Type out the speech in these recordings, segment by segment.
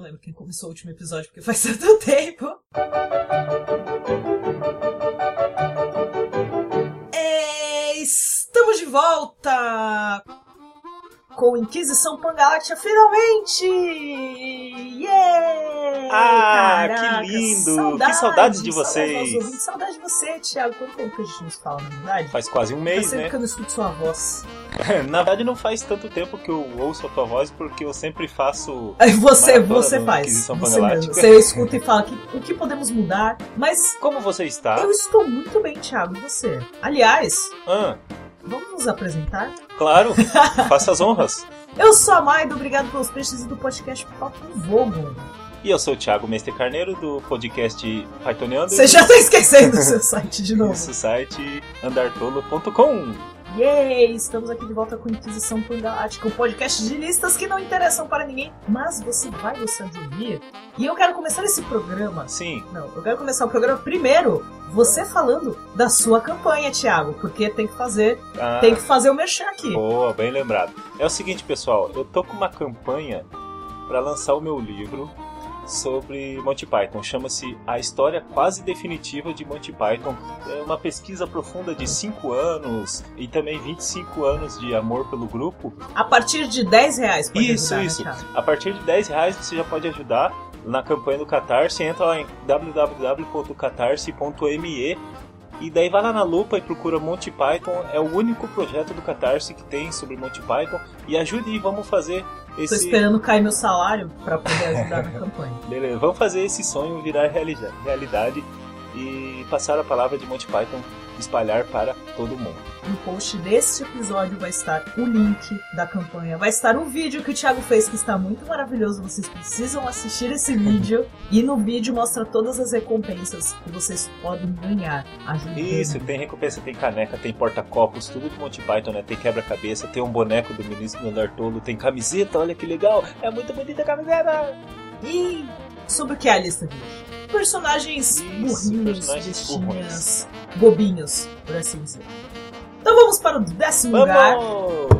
não lembro quem começou o último episódio, porque faz tanto tempo. É, estamos de volta! Com Inquisição Pangaláctea finalmente! Yeah! Ah, Caraca, que lindo! Que saudades de vocês! Saudades, saudade de você, Thiago. Quanto tempo que a gente não se fala, na verdade? Faz quase um Faz mês, tempo né? que eu não escuto sua voz. Na verdade, não faz tanto tempo que eu ouço a tua voz, porque eu sempre faço. Você, você faz. Você, mesmo. você escuta e fala que, o que podemos mudar. Mas Como você está? eu estou muito bem, Thiago. E você? Aliás, Ah, vamos nos apresentar? claro, faça as honras. Eu sou a Maido, obrigado pelos peixes e do podcast Papo Vogo. E eu sou o Thiago Mestre Carneiro, do podcast Pythoniando. Você já tá esquecendo o seu site de novo. Isso, site andartolo.com. Yay! Estamos aqui de volta com Inquisição Pangalática, um podcast de listas que não interessam para ninguém, mas você vai gostar de ouvir. E eu quero começar esse programa. Sim, Não, eu quero começar o programa primeiro, você falando da sua campanha, Thiago, porque tem que fazer, ah, tem que fazer o mexer aqui. boa, bem lembrado. É o seguinte, pessoal, eu tô com uma campanha para lançar o meu livro sobre Monty Python. Chama-se A História Quase Definitiva de Monty Python. É uma pesquisa profunda de 5 anos e também 25 anos de amor pelo grupo. A partir de 10 reais pode Isso, ajudar, né, isso. Thiago? A partir de 10 reais você já pode ajudar na campanha do Catarse. Entra lá em www.catarse.me e daí vai lá na lupa e procura Monty Python. É o único projeto do Catarse que tem sobre Monty Python. E ajude e vamos fazer Tô esse. esperando cair meu salário pra poder ajudar na campanha. Beleza, vamos fazer esse sonho virar reali- realidade e passar a palavra de Monty Python espalhar para todo mundo. No post deste episódio vai estar o link da campanha, vai estar um vídeo que o Thiago fez que está muito maravilhoso. Vocês precisam assistir esse vídeo e no vídeo mostra todas as recompensas que vocês podem ganhar. Ajudando. Isso, tem recompensa, tem caneca, tem porta-copos, tudo de Monty Python, né? Tem quebra-cabeça, tem um boneco do ministro do Tolo, tem camiseta, olha que legal! É muito bonita a camiseta! E sobre o que é a lista de hoje? Personagens Isso, burrinhos, personagens bestinhas, bobinhos, por assim dizer. Então vamos para o décimo lugar. Vamos!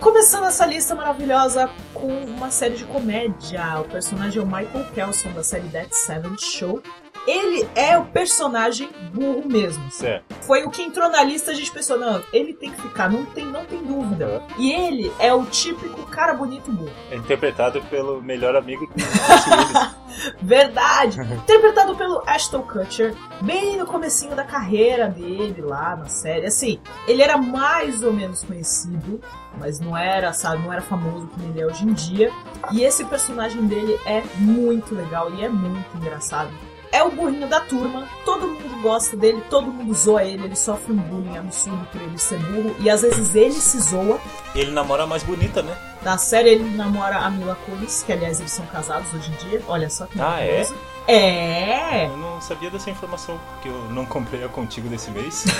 Começando essa lista maravilhosa com uma série de comédia. O personagem é o Michael Kelson da série That Seven Show. Ele é o personagem burro mesmo. Certo. Foi o que entrou na lista, a gente pensou, não, ele tem que ficar, não tem, não tem dúvida. E ele é o típico cara bonito burro. É interpretado pelo melhor amigo Willis. Verdade! Interpretado pelo Ashton Kutcher, bem no comecinho da carreira dele lá na série. Assim, ele era mais ou menos conhecido, mas não era, sabe, não era famoso como ele é hoje em dia. E esse personagem dele é muito legal e é muito engraçado. É o burrinho da turma, todo mundo gosta dele, todo mundo zoa ele, ele sofre um bullying absurdo por ele ser burro, e às vezes ele se zoa. Ele namora a mais bonita, né? Na série ele namora a Mila Kunis, que aliás eles são casados hoje em dia. Olha só que Ah, é? É? Eu não sabia dessa informação, porque eu não comprei a contigo desse mês.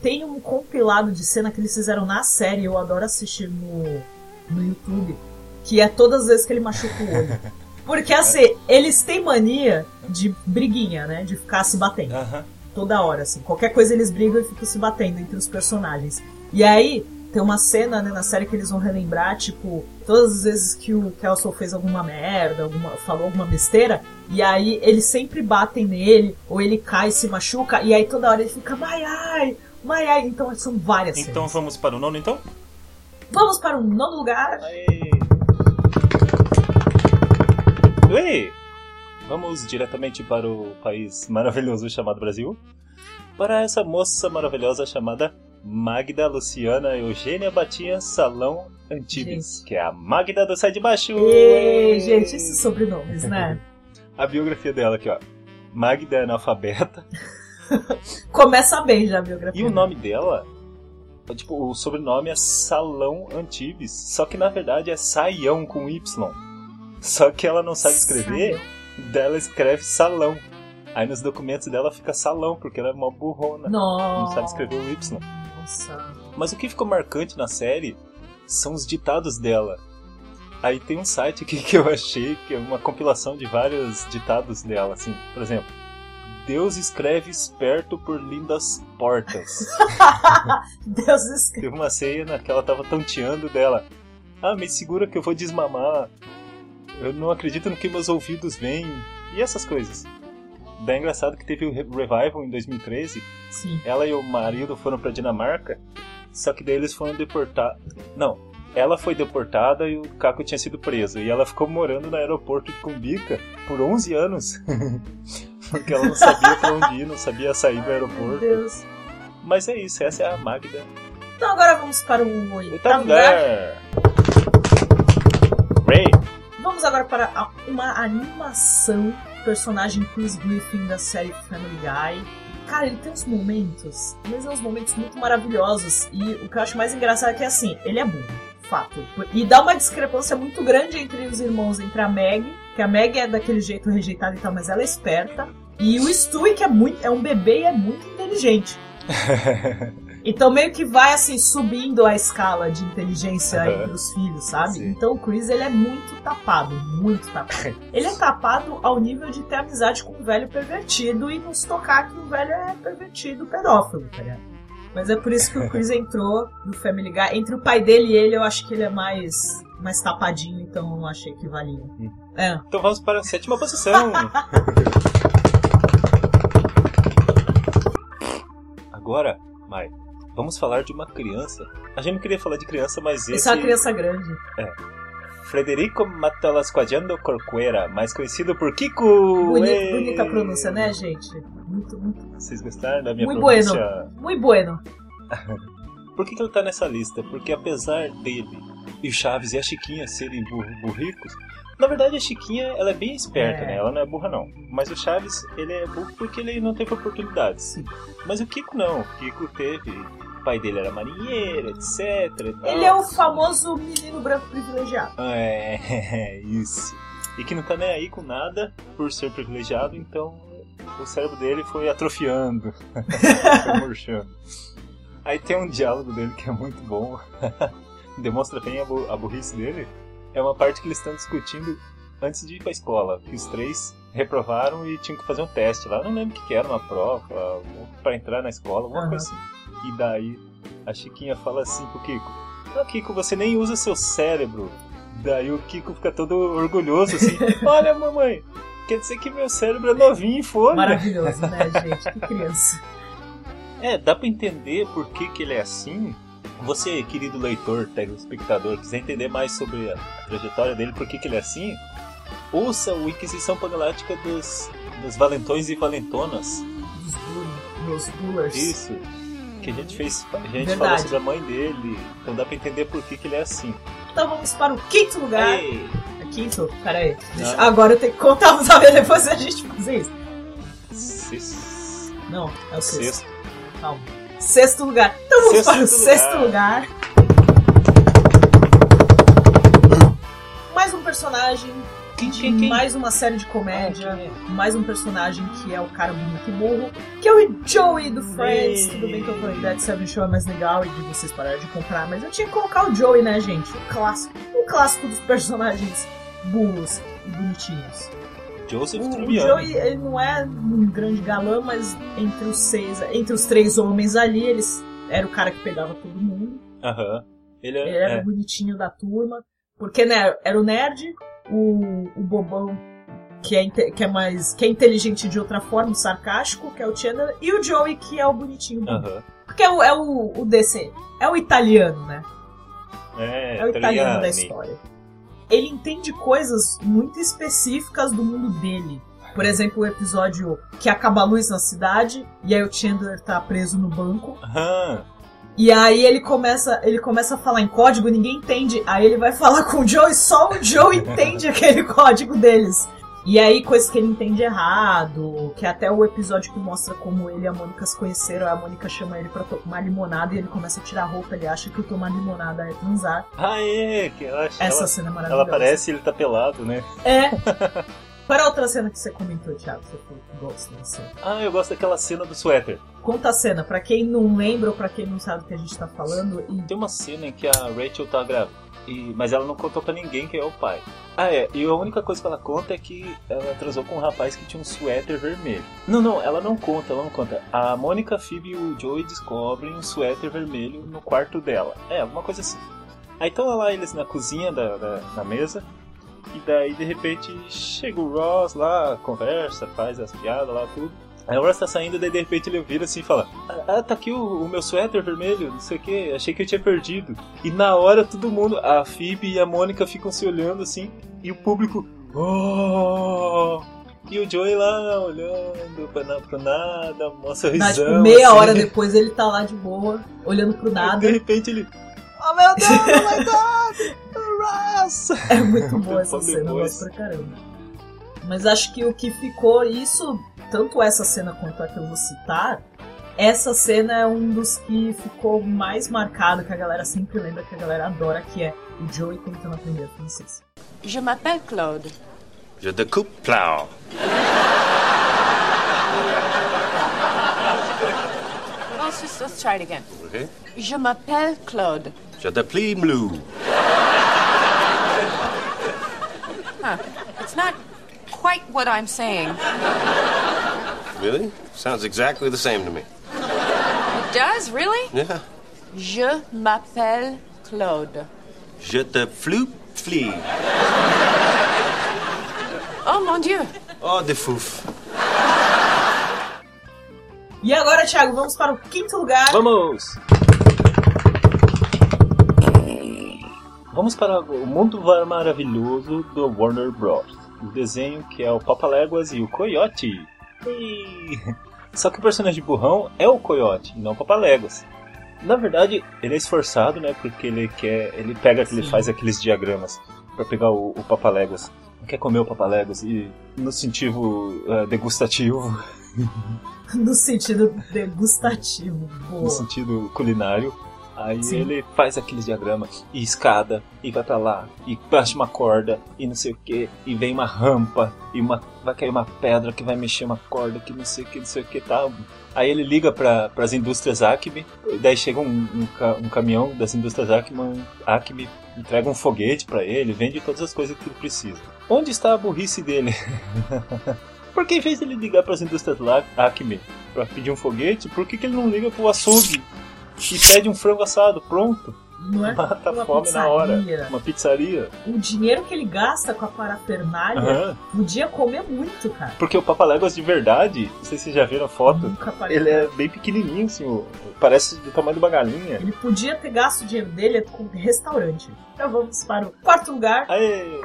Tem um compilado de cena que eles fizeram na série, eu adoro assistir no, no YouTube, que é todas as vezes que ele machuca o olho. Porque assim, eles têm mania de briguinha, né? De ficar se batendo. Aham. Toda hora, assim. Qualquer coisa eles brigam e ficam se batendo entre os personagens. E aí, tem uma cena né, na série que eles vão relembrar, tipo, todas as vezes que o Kelso fez alguma merda, alguma, falou alguma besteira, e aí eles sempre batem nele, ou ele cai e se machuca, e aí toda hora ele fica, mai ai, mai ai. Então são várias Então cenas. vamos para o nono, então? Vamos para o nono lugar. Aê. Ui! Vamos diretamente para o país maravilhoso chamado Brasil. Para essa moça maravilhosa chamada Magda Luciana Eugênia Batinha Salão Antibes, Gente. que é a Magda do Sai de Baixo. Ei, gente, esses sobrenomes, né? A biografia dela aqui, ó. Magda é analfabeta. Começa bem já a biografia. E o nome dela, é, tipo, o sobrenome é Salão Antibes. Só que na verdade é Saião com Y. Só que ela não sabe escrever, dela escreve salão. Aí nos documentos dela fica salão, porque ela é uma burrona. Nossa. Não sabe escrever o Y. Nossa. Mas o que ficou marcante na série são os ditados dela. Aí tem um site aqui que eu achei que é uma compilação de vários ditados dela, assim. Por exemplo, Deus escreve esperto por lindas portas. Deus escreve. Teve uma cena que ela tava tonteando dela. Ah, me segura que eu vou desmamar. Eu não acredito no que meus ouvidos veem. E essas coisas. Daí é engraçado que teve o Revival em 2013. Sim. Ela e o marido foram pra Dinamarca. Só que daí eles foram deportados. Não, ela foi deportada e o Caco tinha sido preso. E ela ficou morando no aeroporto de Cumbica por 11 anos. Porque ela não sabia pra onde ir, não sabia sair do Meu aeroporto. Deus. Mas é isso, essa é a Magda. Então agora vamos para o Oitavo lugar. Vamos agora para uma animação personagem Chris Griffin da série Family Guy. Cara, ele tem uns momentos, mas é uns momentos muito maravilhosos. E o que eu acho mais engraçado é que assim, ele é burro, fato. E dá uma discrepância muito grande entre os irmãos, entre a Meg, que a Meg é daquele jeito rejeitada e tal, mas ela é esperta. E o Stewie, que é, muito, é um bebê e é muito inteligente. Então meio que vai assim subindo a escala de inteligência Aham. entre os filhos, sabe? Sim. Então o Chris ele é muito tapado, muito tapado. ele é tapado ao nível de ter amizade com um velho pervertido e nos tocar que o velho é pervertido, pedófilo, tá ligado? Mas é por isso que o Chris entrou no Family Guy. Entre o pai dele e ele, eu acho que ele é mais mais tapadinho, então eu achei que valia. Hum. É. Então vamos para a sétima posição. Agora, Mai, vamos falar de uma criança. A gente não queria falar de criança, mas esse... Essa é uma criança grande. Frederico Matalasquadiano Corcuera, mais conhecido por Kiko. Bonita a pronúncia, né, gente? Muito, muito. Vocês gostaram da minha Muy pronúncia? Muito bueno. Por que, que ele tá nessa lista? Porque apesar dele e o Chaves e a Chiquinha serem burricos, na verdade a Chiquinha ela é bem esperta, É. né? Ela não é burra não. Mas o Chaves ele é burro porque ele não teve oportunidades. Mas o Kiko não. O Kiko teve. O pai dele era marinheiro, etc. Ele é o famoso menino branco privilegiado. É, isso. E que não tá nem aí com nada por ser privilegiado, então o cérebro dele foi atrofiando, foi murchando. Aí tem um diálogo dele que é muito bom, demonstra bem a, bu- a burrice dele. É uma parte que eles estão discutindo antes de ir pra escola, que os três reprovaram e tinham que fazer um teste lá. Eu não lembro o que, que era, uma prova, pra entrar na escola, alguma Aham. coisa assim. E daí a Chiquinha fala assim pro Kiko: Ah, Kiko, você nem usa seu cérebro. Daí o Kiko fica todo orgulhoso assim: Olha, mamãe, quer dizer que meu cérebro é novinho em folha. Maravilhoso, né, gente? Que criança. É, dá pra entender por que, que ele é assim. Você, querido leitor, telespectador, quiser entender mais sobre a, a trajetória dele, por que, que ele é assim, ouça o Inquisição Pangalática dos, dos Valentões e Valentonas. Dos meus bullers. Isso. Que a gente fez. A gente Verdade. falou sobre a mãe dele. Então dá pra entender por que, que ele é assim. Então vamos para o quinto lugar. Ei, É quinto? Pera aí. Deixa- Ah. Agora eu tenho que contar os saber depois a gente fazer isso. sexto. Não, é o sexto. sexto. Calma. Sexto lugar. Então vamos Sexto para o lugar. sexto lugar. Mais um personagem Quem, de quem, quem? mais uma série de comédia. Ah, é? mais um personagem que é o cara e burro, que é o Joey do Friends. Ei. Tudo bem que eu falei Dead Seven Show é mais legal e de vocês pararem de comprar, mas eu tinha que colocar o Joey, né, gente? O clássico. O clássico dos personagens burros e bonitinhos. Joseph O, o. Joey, ele não é um grande galã, mas entre os seis, entre os três homens ali, eles era o cara que pegava todo mundo. Aham. Ele é. Ele era é. o bonitinho da turma. Porque, né, era o nerd, o, o bobão, que é, que é mais. que é inteligente de outra forma, o sarcástico, que é o Chandler, e o Joey, que é o bonitinho. Aham. Porque é o, é o, o DC. É o italiano, né? É, É o italiano da história. Ele entende coisas muito específicas do mundo dele. Por exemplo, o episódio que acaba a luz na cidade, e aí o Chandler tá preso no banco. Aham. E aí ele começa, ele começa a falar em código, ninguém entende. Aí ele vai falar com o Joe e só o Joe entende aquele código deles. E aí, coisas que ele entende errado, que até o episódio que mostra como ele e a Mônica se conheceram, a Mônica chama ele pra tomar limonada e ele começa a tirar a roupa, ele acha que o tomar limonada é transar. Ah, é, que ela, Essa ela, cena é ela maravilhosa. aparece e ele tá pelado, né? É. Qual era a outra cena que você comentou, Thiago? Você falou que gosta da cena. Ah, eu gosto daquela cena do suéter. Conta a cena, pra quem não lembra ou pra quem não sabe o que a gente tá falando. E... Tem uma cena em que a Rachel tá grávida. E, mas ela não contou pra ninguém quem é o pai. Ah, é. E a única coisa que ela conta é que ela transou com um rapaz que tinha um suéter vermelho. Não, não, ela não conta, ela não conta. A Mônica, a Phoebe e o Joey descobrem um suéter vermelho no quarto dela. É, alguma coisa assim. Aí estão lá eles na cozinha da, da, na mesa. E daí de repente chega o Ross lá, conversa, faz as piadas lá, tudo. Aí o Ross tá saindo, daí de repente ele vira assim e fala: Ah, tá aqui o, o meu suéter vermelho, não sei o que, achei que eu tinha perdido. E na hora todo mundo, a Phoebe e a Mônica ficam se olhando assim, e o público, oh! E o Joey lá olhando pra, na, pro nada, mostra risão. tipo, meia assim. hora depois ele tá lá de boa, olhando pro nada. De repente ele, oh meu Deus, oh my god, Ross! É muito boa essa cena, eu gosto pra caramba. Mas acho que o que ficou, isso, tanto essa cena quanto a que eu vou citar, essa cena é um dos que ficou mais marcado, que a galera sempre lembra, que a galera adora, que é o Joey tentando aprender francês. Je m'appelle Claude. Je découpe plow. Let's just let's try it again. Okay. Je m'appelle Claude. Je déplie blue. Huh. It's not quite what I'm saying. Really? Sounds exactly the same to me. It does, really? Yeah. Je m'appelle Claude. Je te floop flee. Oh mon Dieu. Oh, de fouf. E agora, Thiago, vamos para o quinto lugar. Vamos! Vamos para o mundo maravilhoso do Warner Bros. Desenho que é o Papaléguas e o Coyote. E... Só que o personagem burrão é o Coyote, e não o Papaléguas. Na verdade, ele é esforçado, né? Porque ele quer. Ele pega, ele Sim. faz aqueles diagramas para pegar o, o Papaléguas. Não quer comer o Papaléguas e no sentido eh, degustativo, No sentido degustativo. Boa. no sentido culinário. Aí Sim. ele faz aqueles diagramas e escada e vai pra lá e baixa uma corda e não sei o que e vem uma rampa e uma vai cair uma pedra que vai mexer uma corda que não sei o que não sei o que tal. Aí ele liga para as indústrias Acme, e daí chega um, um, um caminhão das indústrias Acme, Acme entrega um foguete para ele, vende todas as coisas que ele precisa. Onde está a burrice dele? Porque em vez de ele ligar para as indústrias Acme para pedir um foguete, por que, que ele não liga pro açougue e pede um frango assado pronto? Não é? Mata a fome na hora. pizzaria. Uma pizzaria. O dinheiro que ele gasta com a parafernália Aham. podia comer muito, cara. Porque o Papaléguas de verdade, não sei se vocês já viram a foto, ele é bem pequenininho, assim, parece do tamanho de uma galinha. Ele podia ter gasto o dinheiro dele com restaurante. Então vamos para o quarto lugar. Aê!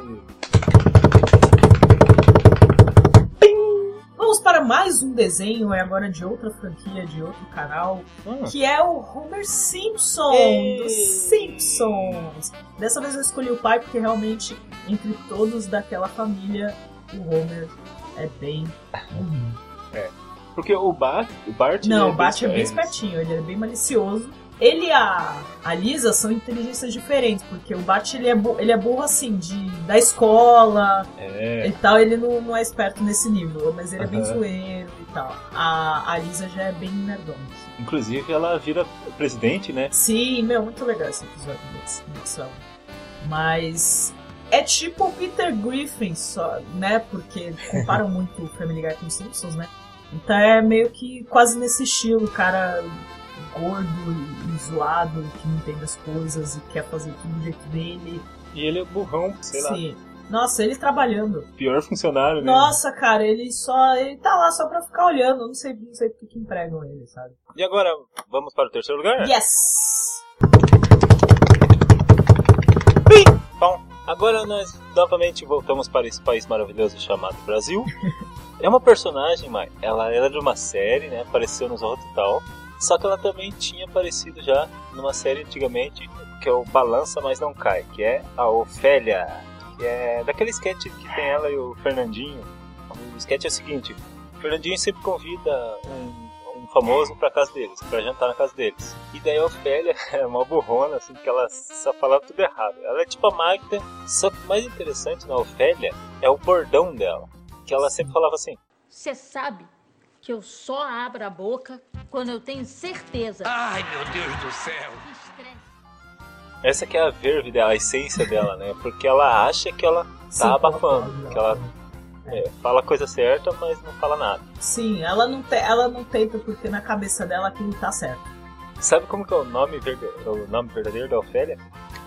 Mais um desenho, é agora de outra franquia, de outro canal, Hum. que é o Homer Simpson, Ei. dos Simpsons. Dessa vez eu escolhi o pai porque realmente, entre todos daquela família, o Homer é bem... Porque o Bart, o Bart Não, o Bart é bem espertinho, ele é bem malicioso. Ele e a, a Lisa são inteligências diferentes, porque o Bart ele é, ele é burro assim, de, da escola É, e tal, ele não, não é esperto nesse nível, mas ele é bem zoeiro e tal. A, a Lisa já é bem nerdona. inclusive ela vira presidente, né? Sim, meu, muito legal esse episódio desse. Mas é tipo o Peter Griffin, só, né? Porque comparam muito o Family Guy com os Simpsons, né? Então é meio que quase nesse estilo, o cara gordo e, e zoado, que não entende as coisas e quer fazer tudo do jeito dele. E ele é burrão, sei lá, Sim. Nossa, ele trabalhando. pior funcionário, né? Nossa, cara, ele só. Ele tá lá só pra ficar olhando. Não sei, não sei por que que empregam ele, sabe? E agora, vamos para o terceiro lugar? Yes! Bom, agora nós novamente voltamos para esse país maravilhoso chamado Brasil. é uma personagem, mas ela era de uma série, né? Apareceu nos outros e tal. Só que ela também tinha aparecido já numa série antigamente, que é o Balança Mas Não Cai, que é a Ofélia. Que é daquele sketch que tem ela e o Fernandinho. O sketch é o seguinte: o Fernandinho sempre convida um, famoso pra casa deles, pra jantar na casa deles. E daí a Ofélia é uma burrona, assim, que ela só falava tudo errado. Ela é tipo a Magda, só que o mais interessante na Ofélia é o bordão dela. Que ela sempre falava assim: Você sabe que eu só abro a boca quando eu tenho certeza. Ai, meu Deus do céu. Que estresse. Essa que é a verve dela, a essência dela, né? Porque ela acha que ela Sim, tá abafando, ela pode, que ela é, fala a coisa certa, mas não fala nada. Sim, ela não, te, ela não tenta porque na cabeça dela aquilo tá certo. Sabe como que é o nome, verde... o nome verdadeiro da Ofélia?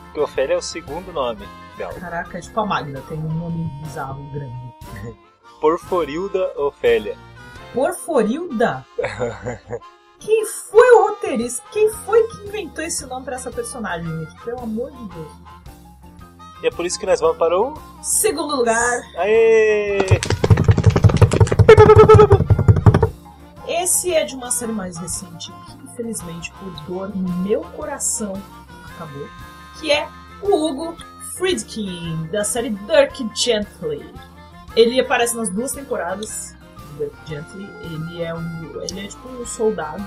Porque Ofélia é o segundo nome dela. Caraca, é tipo a Magda, tem um nome bizarro, grande. Porforilda Ofélia. Porforilda? Quem foi o roteirista? Quem foi que inventou esse nome pra essa personagem, gente? Pelo amor de Deus. E é por isso que nós vamos para o. Segundo lugar, Aê! esse é de uma série mais recente, que infelizmente, por dor no meu coração, acabou. Que é o Hugo Friedkin, da série Dirk Gently. Ele aparece nas duas temporadas do. Ele é um. Ele é tipo um soldado.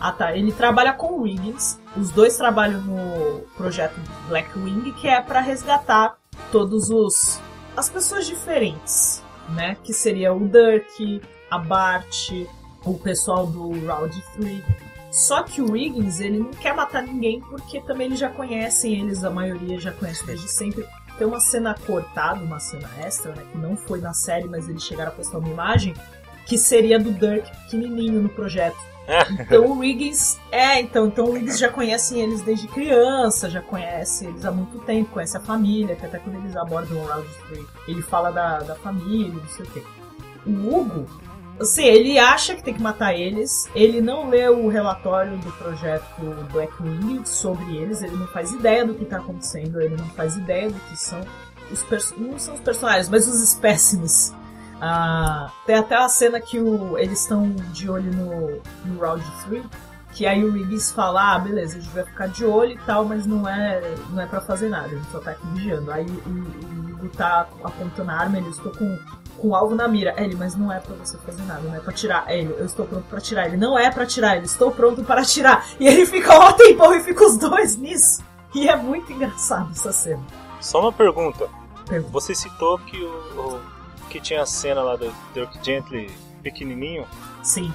Ah tá, ele trabalha com o Wiggins. Os dois trabalham no projeto Blackwing, que é pra resgatar todos os. as pessoas diferentes, né? Que seria o Dirk, a Bart, o pessoal do Round 3. Só que o Wiggins, ele não quer matar ninguém porque também eles já conhecem eles, a maioria já conhece desde sempre. Tem uma cena cortada, uma cena extra, né, que não foi na série, mas eles chegaram a postar uma imagem, que seria do Dirk pequenininho no projeto. Então o Wiggins, é, então, então o Wiggins já conhecem eles desde criança, já conhece eles há muito tempo, conhece a família, que até quando eles abordam o Round 3, ele fala da, da família, não sei o quê. O Hugo, Assim, ele acha que tem que matar eles, ele não lê o relatório do projeto Blackwing sobre eles, ele não faz ideia do que tá acontecendo, ele não faz ideia do que são os não são os personagens, mas os espécimes. Ah, tem até a cena que o- eles estão de olho no, no Round 3, que aí o Riggs fala, ah, beleza, a gente vai ficar de olho e tal, mas não é, não é pra fazer nada, a gente só tá aqui vigiando. Aí o, Hugo tá apontando a arma, ele estou com com o alvo na mira. Ele, mas não é pra você fazer nada, não é pra tirar. Ele, eu estou pronto pra tirar. Ele, não é pra tirar, ele, estou pronto para tirar. E ele fica ó tempão e fica os dois nisso. E é muito engraçado essa cena. Só uma pergunta. Pergunta. Você citou que o, o- que tinha a cena lá do Dirk Gently pequenininho. Sim.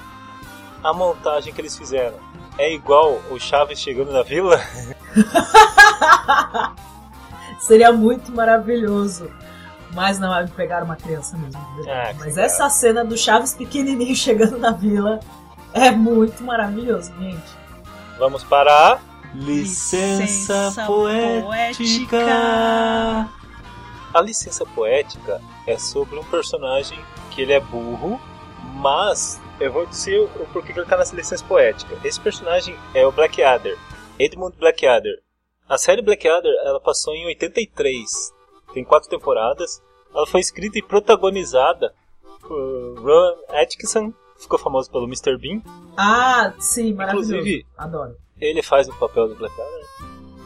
A montagem que eles fizeram é igual o Chaves chegando na vila? Seria muito maravilhoso. Mas não, é pegar uma criança mesmo. Ah, Mas essa cena do Chaves pequenininho chegando na vila é muito maravilhoso, gente. Vamos para a Licença poética. A licença poética é sobre um personagem que ele é burro, mas eu vou dizer o porquê que ele tá nessa licença poética. Esse personagem é o Blackadder, Edmund Blackadder. A série Blackadder ela passou em 83, tem quatro temporadas. Ela foi escrita e protagonizada por Ron Atkinson, ficou famoso pelo Mr. Bean. Ah, sim, maravilhoso. Inclusive- Adoro. Ele faz o papel do Blackadder.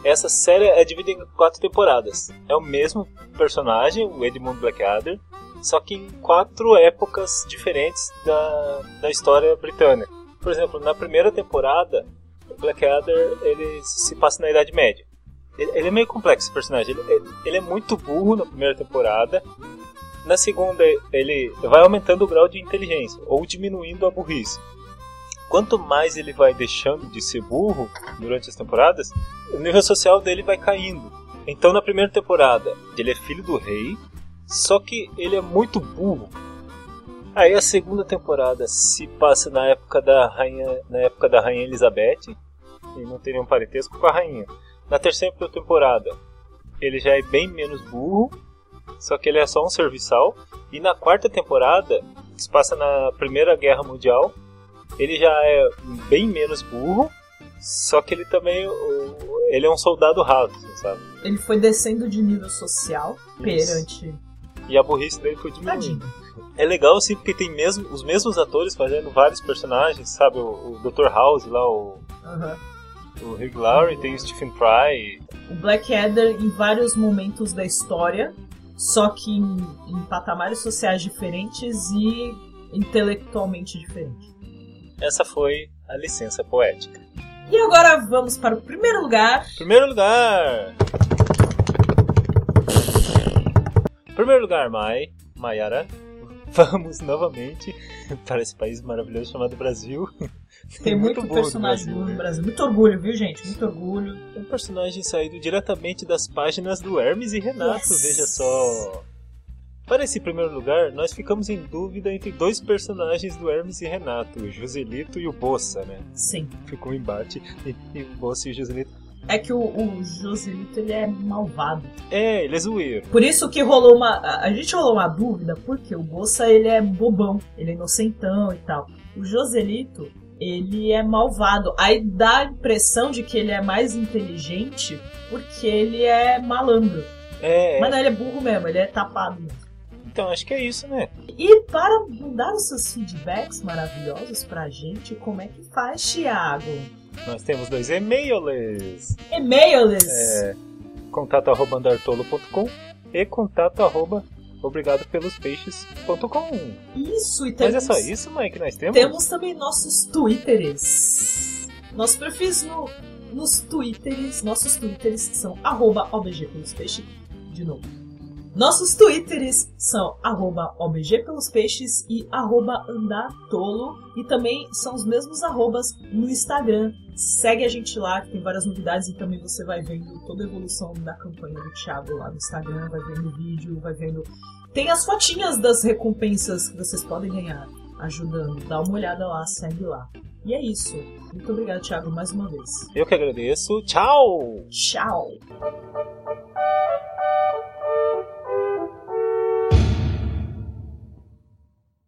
Essa série é dividida em quatro temporadas. É o mesmo personagem, o Edmund Blackadder, só que em quatro épocas diferentes da, da história britânica. Por exemplo, na primeira temporada, o Blackadder ele se passa na Idade Média. Ele, ele é meio complexo esse personagem. Ele, ele- é muito burro na primeira temporada. Na segunda, ele vai aumentando o grau de inteligência ou diminuindo a burrice quanto mais ele vai deixando de ser burro durante as temporadas, o nível social dele vai caindo. Então na primeira temporada, ele é filho do rei, só que ele é muito burro. Aí a segunda temporada se passa na época da rainha, na época da rainha Elizabeth, e não tem nenhum parentesco com a rainha. Na terceira temporada, ele já é bem menos burro, só que ele é só um serviçal. E na quarta temporada, se passa na Primeira Guerra Mundial, ele já é bem menos burro, só que ele também ele é um soldado raso, assim, sabe? Ele foi descendo de nível social Isso. perante. E a burrice dele foi diminuindo. Tadinho. É legal assim porque tem mesmo os mesmos atores fazendo vários personagens, sabe? O, o Dr. House lá, o, Aham. o Hugh Laurie, tem o Stephen Fry. O Blackadder em vários momentos da história, só que em, em patamares sociais diferentes e intelectualmente diferentes. Essa foi a licença poética. E agora vamos para o primeiro lugar. Primeiro lugar! Primeiro lugar, Mai, Maiara. Vamos novamente para esse país maravilhoso chamado Brasil. Tem muito, no personagem no né? Brasil. Muito orgulho, viu, gente? Muito orgulho. Um personagem saído diretamente das páginas do Hermes e Renato, Yes. veja só. Para esse primeiro lugar, nós ficamos em dúvida entre dois personagens do Hermes e Renato, o Joselito e o Bossa, né? Sim. Ficou um embate entre o Bossa e o Joselito. É que o, o Joselito, ele é malvado. É, ele é zoeiro. Por isso que rolou uma... A gente rolou uma dúvida, porque o Bolsa, ele é bobão. Ele é inocentão e tal. O Joselito, ele é malvado. Aí dá a impressão de que ele é mais inteligente porque ele é malandro. É, Mas não, ele é burro mesmo, ele é tapado mesmo. Então acho que é isso, né? E para mandar os seus feedbacks maravilhosos pra gente, como é que faz, Thiago? Nós temos dois e-mails. E-mails! É, contato arroba andartolo.com e contato arroba obrigado pelos peixes.com. Isso, e Mas temos, é só isso, mãe, que nós temos? temos também nossos twitters. Nossos perfis no, nos twitters, nossos twitters são arroba OBG pelos peixes, de novo. Nossos twitters são arroba OBG pelos peixes e arroba andartolo e também são os mesmos arrobas no Instagram. Segue a gente lá que tem várias novidades e também você vai vendo toda a evolução da campanha do Thiago lá no Instagram, vai vendo o vídeo, vai vendo... Tem as fotinhas das recompensas que vocês podem ganhar ajudando. Dá uma olhada lá, segue lá. E é isso. Muito obrigado, Thiago, mais uma vez. Eu que agradeço. Tchau! Tchau!